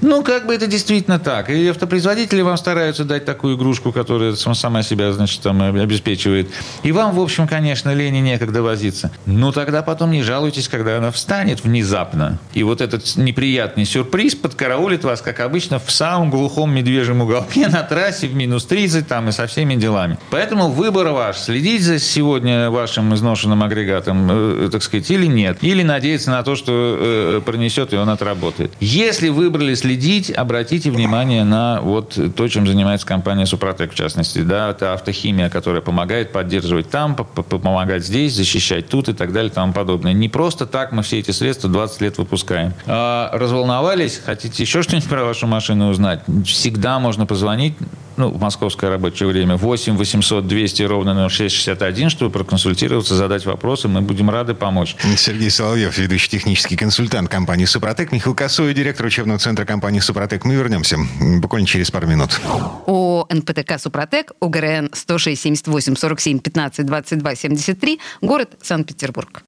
Ну, как бы это действительно так. И автопроизводители вам стараются дать такую игрушку, которая сама себя, значит, там обеспечивает. И вам, в общем, конечно, лени некогда возиться. Ну, тогда потом не жалуйтесь, когда она встанет внезапно внезапно. И вот этот неприятный сюрприз подкараулит вас, как обычно, в самом глухом медвежьем уголке на трассе в минус 30 там и со всеми делами. Поэтому выбор ваш. Следить за сегодня вашим изношенным агрегатом, э, так сказать, или нет. Или надеяться на то, что э, пронесет и он отработает. Если выбрали следить, обратите внимание на вот то, чем занимается компания Супротек, в частности. Да, это автохимия, которая помогает поддерживать там, помогать здесь, защищать тут и так далее и тому подобное. Не просто так мы все эти средства 20 лет выпускаем. А, разволновались? Хотите еще что-нибудь про вашу машину узнать? Всегда можно позвонить ну, в московское рабочее время, 8 800 200 ровно 0661, чтобы проконсультироваться, задать вопросы. Мы будем рады помочь. Сергей Соловьев, ведущий технический консультант компании «Супротек», Михаил Косой, директор учебного центра компании «Супротек». Мы вернемся буквально через пару минут. О НПТК «Супротек», УГРН 106 78 47 15 22 73, город Санкт-Петербург.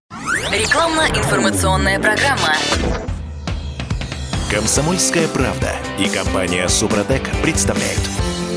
Рекламно-информационная программа. Комсомольская правда и компания «Супротек» представляют –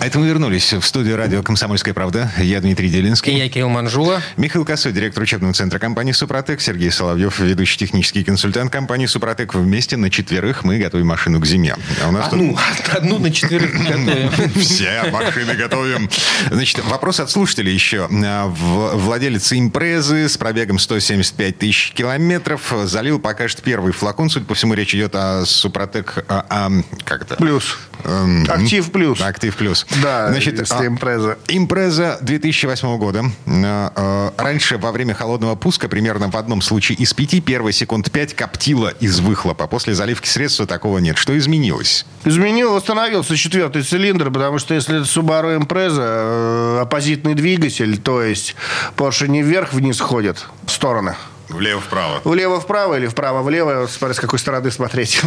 А это мы вернулись в студию радио «Комсомольская правда». Я Дмитрий Делинский. И я Кирилл Манжула. Михаил Косой, директор учебного центра компании «Супротек». Сергей Соловьев, ведущий технический консультант компании «Супротек». Вместе на четверых мы готовим машину к зиме. А у нас одну, тут... одну на четверых готовим. Все машины готовим. Значит, вопрос от слушателей еще. Владелец импрезы с пробегом 175 тысяч километров залил пока что первый флакон. Судя по всему, речь идет о «Супротек». А, а, как это? Плюс. Эм, Актив плюс. Актив плюс. Да, Значит, если а, импреза. Импреза 2008 года. Э, э, раньше во время холодного пуска примерно в одном случае из пяти первые секунд пять коптило из выхлопа. После заливки средства такого нет. Что изменилось? Изменил, восстановился четвертый цилиндр, потому что если это Subaru Impreza, э, оппозитный двигатель, то есть Porsche не вверх-вниз ходит, в стороны. Влево-вправо. Влево-вправо или вправо-влево, смотря с какой стороны смотреть.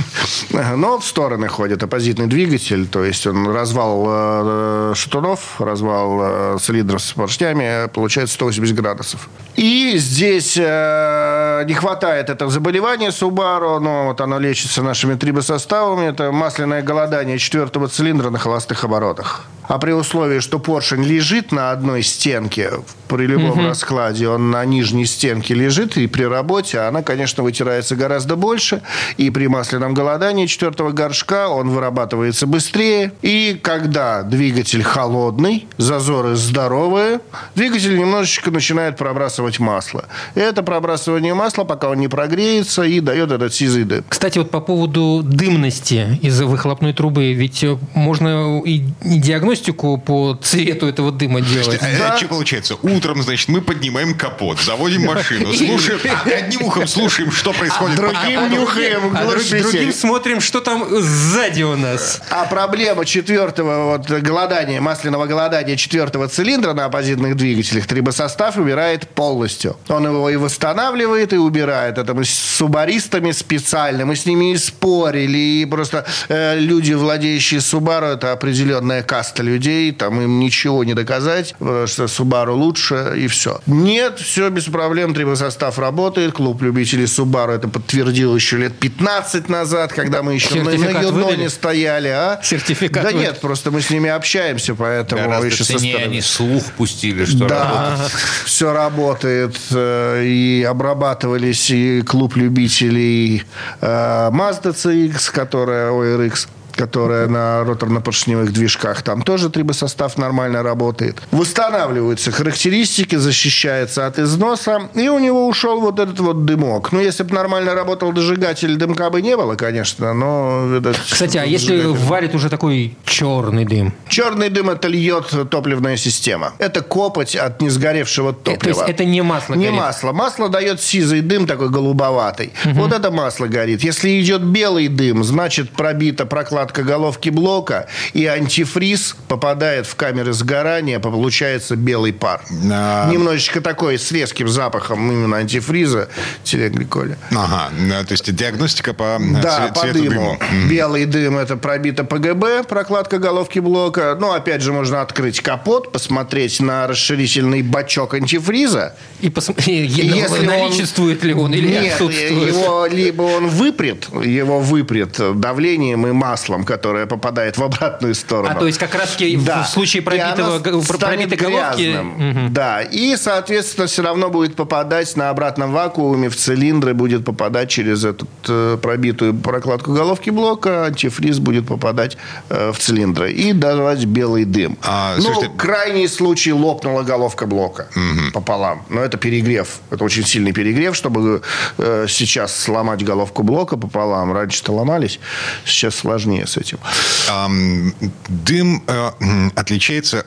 Но в стороны ходит оппозитный двигатель, то есть он развал э, шатунов, развал э, цилиндров с поршнями, получается 180 градусов. И здесь э, не хватает этого заболевания Subaru, но вот оно лечится нашими трибосоставами. Это масляное голодание четвертого цилиндра на холостых оборотах. А при условии, что поршень лежит на одной стенке, при любом угу. раскладе он на нижней стенке лежит, и при работе она, конечно, вытирается гораздо больше. И при масляном голодании четвертого горшка он вырабатывается быстрее. И когда двигатель холодный, зазоры здоровые, двигатель немножечко начинает пробрасывать масло. И это пробрасывание масла, пока он не прогреется, и дает этот сизый дым. Кстати, вот по поводу дымности из выхлопной трубы, ведь можно и, и диагностику по цвету этого дыма делать. А да. что получается? Утром, значит, мы поднимаем капот, заводим машину, слушаем, одним ухом слушаем, что происходит. А другим нюхаем а другим смотрим, что там сзади у нас. А проблема четвертого вот голодания, масляного голодания четвертого цилиндра на оппозитных двигателях трибосостав убирает полностью. Он его и восстанавливает, и убирает. Это мы с субаристами специально, мы с ними и спорили, и просто э, люди, владеющие Subaru, это определенная каста людей, там им ничего не доказать, потому что Subaru лучше, и все. Нет, все без проблем, трибосостав работает, клуб любителей Subaru это подтвердил еще лет 15 назад, когда мы еще на, на Юноне стояли. А? Сертификат Да нет, просто мы с ними общаемся, поэтому Гораздо еще со стороны. они слух пустили, что да, работает. все работает, э, и обрабатывались и клуб любителей э, Mazda CX, которая ORX, которая на роторно-поршневых движках, там тоже трибосостав нормально работает. Восстанавливаются характеристики, защищается от износа, и у него ушел вот этот вот дымок. Ну, если бы нормально работал дожигатель, дымка бы не было, конечно, но... Этот Кстати, а если варит уже такой черный дым? Черный дым – это льет топливная система. Это копоть от несгоревшего топлива. То есть это не масло Не горит. масло. Масло дает сизый дым такой голубоватый. Угу. Вот это масло горит. Если идет белый дым, значит пробита прокладка прокладка головки блока, и антифриз попадает в камеры сгорания, получается белый пар. А... Немножечко такой с резким запахом именно антифриза телегликоля. Ага, то есть диагностика по да, цве- по дыму. дыма. Белый дым – это пробито ПГБ, прокладка головки блока. Ну, опять же, можно открыть капот, посмотреть на расширительный бачок антифриза. И посмотреть, наличествует он... ли он или Нет, отсутствует. его либо он выпрет, его выпрет давлением и маслом, маслом, которое попадает в обратную сторону. А то есть как раз в случае пробитого, пробитой головки... Угу. Да, и, соответственно, все равно будет попадать на обратном вакууме в цилиндры, будет попадать через эту э, пробитую прокладку головки блока, антифриз будет попадать э, в цилиндры и давать белый дым. А, ну, слушайте... крайний случай лопнула головка блока угу. пополам. Но это перегрев. Это очень сильный перегрев, чтобы э, сейчас сломать головку блока пополам. Раньше-то ломались, сейчас сложнее с этим. Дым э, отличается...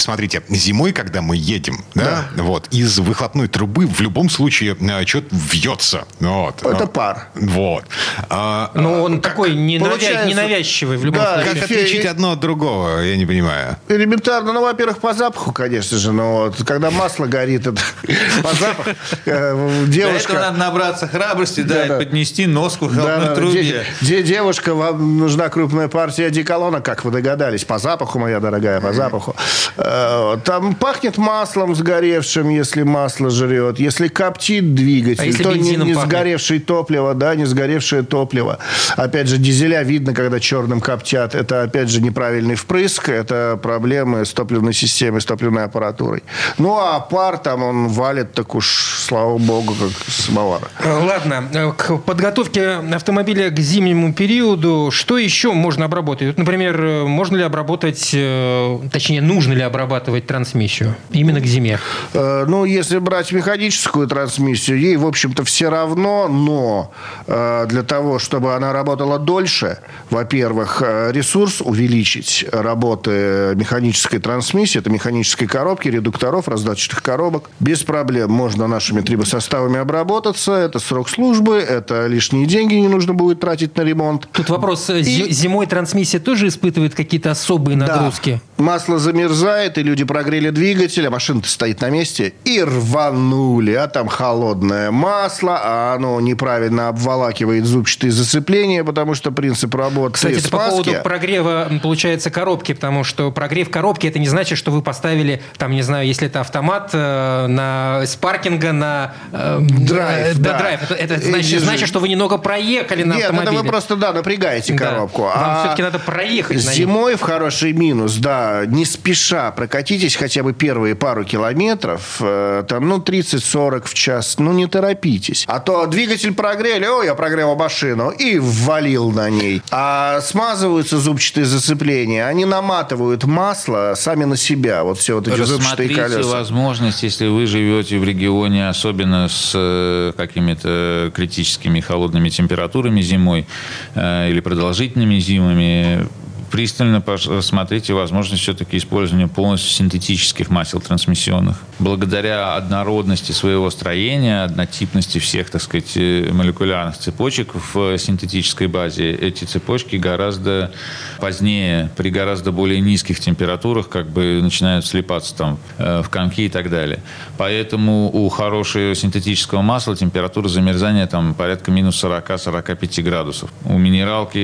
Смотрите, зимой, когда мы едем, да, да. вот, из выхлопной трубы в любом случае э, что-то вьется. Вот. Это пар. Вот. А, ну, он как такой ненавя... ненавязчивый в любом да, случае. Как отличить одно от другого, я не понимаю. Элементарно. Ну, во-первых, по запаху, конечно же. Но вот, когда масло горит, это по запаху. Э, девушка... Для этого надо набраться храбрости, да, и поднести нос к выхлопной трубе. Девушка, вам нужна крупная партия одеколона, как вы догадались. По запаху, моя дорогая, по запаху. Э, там пахнет маслом сгоревшим, если масло жрет. Если коптит двигатель, а то не, не сгоревшее топливо, да, не сгоревшее топливо. Опять же, дизеля видно, когда черным коптят. Это, опять же, неправильный впрыск. Это проблемы с топливной системой, с топливной аппаратурой. Ну, а пар там, он валит так уж, слава богу, как самовар. Ладно. К подготовке автомобиля к зимнему периоду, что еще можно обработать? Вот, например, можно ли обработать, э, точнее, нужно ли обрабатывать трансмиссию именно к зиме? Э, ну, если брать механическую трансмиссию, ей, в общем-то, все равно, но э, для того, чтобы она работала дольше, во-первых, ресурс увеличить работы механической трансмиссии, это механической коробки, редукторов, раздаточных коробок, без проблем можно нашими трибосоставами обработаться, это срок службы, это лишние деньги не нужно будет тратить на ремонт. Тут вопрос, и... зимой трансмиссия тоже испытывает какие-то особые нагрузки? Да. Масло замерзает, и люди прогрели двигатель, а машина-то стоит на месте, и рванули, а там холодное масло, а оно неправильно обволакивает зубчатые зацепления, потому что принцип работы Кстати, это по поводу прогрева, получается, коробки, потому что прогрев коробки, это не значит, что вы поставили, там, не знаю, если это автомат, э, на, с паркинга на э, драйв. Да, да. драйв. Это, это значит, значит, что вы немного проехали на Нет, автомобиле. это вы просто, да, напрягаете да. коробку. Вам а все-таки надо проехать Зимой в хороший минус, да, не спеша прокатитесь хотя бы первые пару километров, э, там, ну, 30-40 в час, ну, не торопитесь. А то двигатель прогрели, о, я прогрел машину, и ввалил на ней. А смазываются зубчатые зацепления, они наматывают масло сами на себя, вот все вот эти зубчатые колеса. возможность, если вы живете в регионе, особенно с э, какими-то критическими холодными температурами зимой э, или продолжительными зимами, пристально рассмотрите возможность все-таки использования полностью синтетических масел трансмиссионных. Благодаря однородности своего строения, однотипности всех, так сказать, э, молекулярных цепочек в синтетической базе, эти цепочки гораздо позднее, при гораздо более низких температурах, как бы начинают слипаться там э, в комки и так далее. Поэтому у хорошего синтетического масла температура замерзания там порядка минус 40-45 градусов. У минералки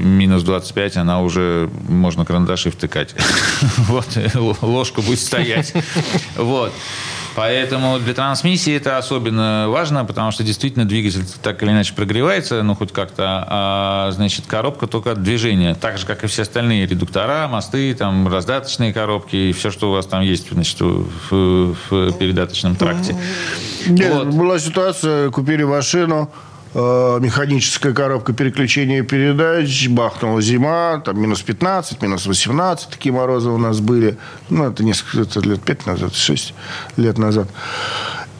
минус 25, она уже уже можно карандаши втыкать. Вот, ложка будет стоять. Вот. Поэтому для трансмиссии это особенно важно, потому что действительно двигатель так или иначе прогревается, ну хоть как-то, а значит коробка только от движения, так же как и все остальные редуктора, мосты, там раздаточные коробки и все, что у вас там есть, значит, в, в передаточном тракте. Нет, вот. была ситуация, купили машину, механическая коробка переключения передач, бахнула зима, там минус 15, минус 18, такие морозы у нас были. Ну, это несколько это лет 5 назад, 6 лет назад.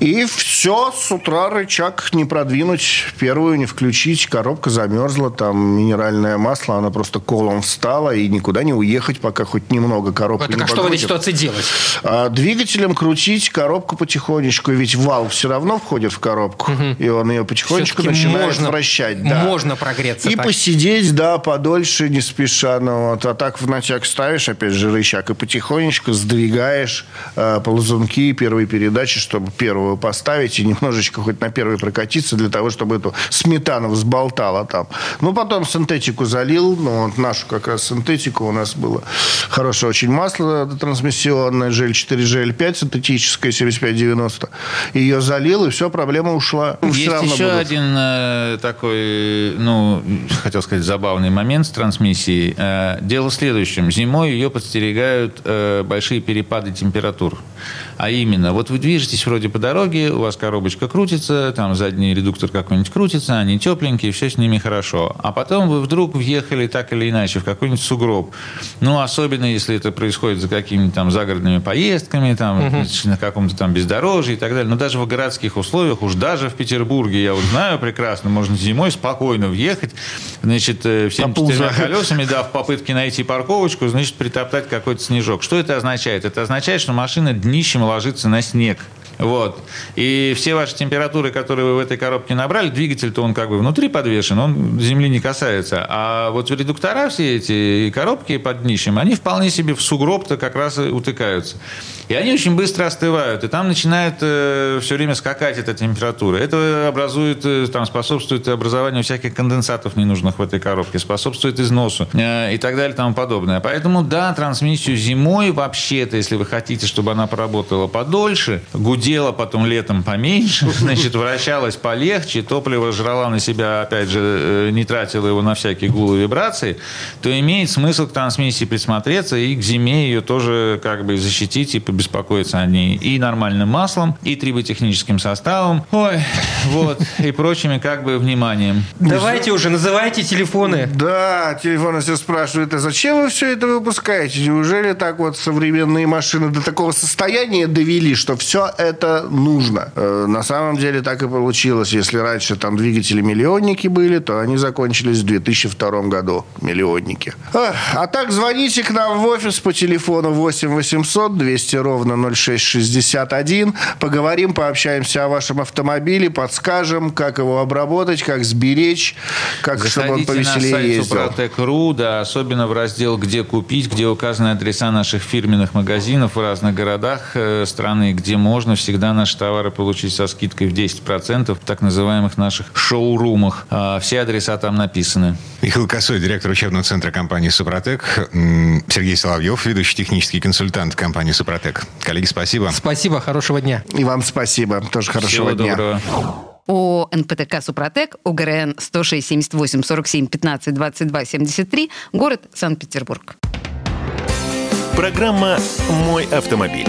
И все, с утра рычаг не продвинуть, первую не включить, коробка замерзла, там минеральное масло, она просто колом встала, и никуда не уехать, пока хоть немного коробка так, не а что в этой ситуации делать? А, двигателем крутить коробку потихонечку, ведь вал все равно входит в коробку, угу. и он ее потихонечку начинает можно, вращать. Да. Можно прогреться И так. посидеть, да, подольше, не спеша. Ну, вот. А так в начак ставишь, опять же, рычаг, и потихонечку сдвигаешь э, ползунки первой передачи, чтобы первую новую поставить и немножечко хоть на первый прокатиться для того, чтобы эту сметану взболтала там. Ну, потом синтетику залил, ну, вот нашу как раз синтетику у нас было хорошее очень масло трансмиссионное, жель 4, жель 5 синтетическое, 75-90. Ее залил, и все, проблема ушла. Есть Все еще будут. один э, такой, ну, хотел сказать, забавный момент с трансмиссией. Э, дело в следующем. Зимой ее подстерегают э, большие перепады температур. А именно, вот вы движетесь вроде по дороге, у вас коробочка крутится, там задний редуктор какой-нибудь крутится, они тепленькие, все с ними хорошо. А потом вы вдруг въехали так или иначе в какой-нибудь сугроб. Ну, особенно если это происходит за какими-то там загородными поездками, там, значит, на каком-то там бездорожье и так далее. Но даже в городских условиях, уж даже в Петербурге, я вот знаю прекрасно, можно зимой спокойно въехать, значит, э, всеми четырьмя колесами, да, в попытке найти парковочку, значит, притоптать какой-то снежок. Что это означает? Это означает, что машина днищем ложится на снег. Вот. И все ваши температуры, которые вы в этой коробке набрали, двигатель-то он как бы внутри подвешен, он земли не касается. А вот редуктора все эти и коробки под днищем, они вполне себе в сугроб-то как раз и утыкаются. И они очень быстро остывают. И там начинает э, все время скакать эта температура. Это образует, э, там, способствует образованию всяких конденсатов ненужных в этой коробке, способствует износу э, и так далее и тому подобное. Поэтому, да, трансмиссию зимой вообще-то, если вы хотите, чтобы она поработала подольше, гудела потом летом поменьше, значит, вращалась полегче, топливо жрала на себя, опять же, не тратила его на всякие гулы вибрации, то имеет смысл к трансмиссии присмотреться и к зиме ее тоже как бы защитить и побеспокоиться о ней и нормальным маслом, и триботехническим составом, ой, вот, и прочими как бы вниманием. Давайте уже, называйте телефоны. Да, телефон все спрашивают, а зачем вы все это выпускаете? Неужели так вот современные машины до такого состояния довели, что все это нужно? Э, на самом деле так и получилось. Если раньше там двигатели-миллионники были, то они закончились в 2002 году. Миллионники. А так звоните к нам в офис по телефону 8 800 200 ровно 0661. Поговорим, пообщаемся о вашем автомобиле, подскажем, как его обработать, как сберечь, как чтобы он Заходите на повеселее сайт ездил. Супротек.ру, да, особенно в раздел «Где купить», где указаны адреса наших фирменных магазинов в разных городах э, страны, где можно всегда наши товары получить со скидкой в 10% в так называемых наших шоурумах. А, Все адреса там написаны. Михаил Косой, директор учебного центра компании «Супротек». Сергей Соловьев, ведущий технический консультант компании «Супротек». Коллеги, спасибо. Спасибо, хорошего дня. И вам спасибо. Тоже хорошего Всего дня. доброго. О НПТК «Супротек», УГРН 106 78 47 15 22 73, город Санкт-Петербург. Программа «Мой автомобиль».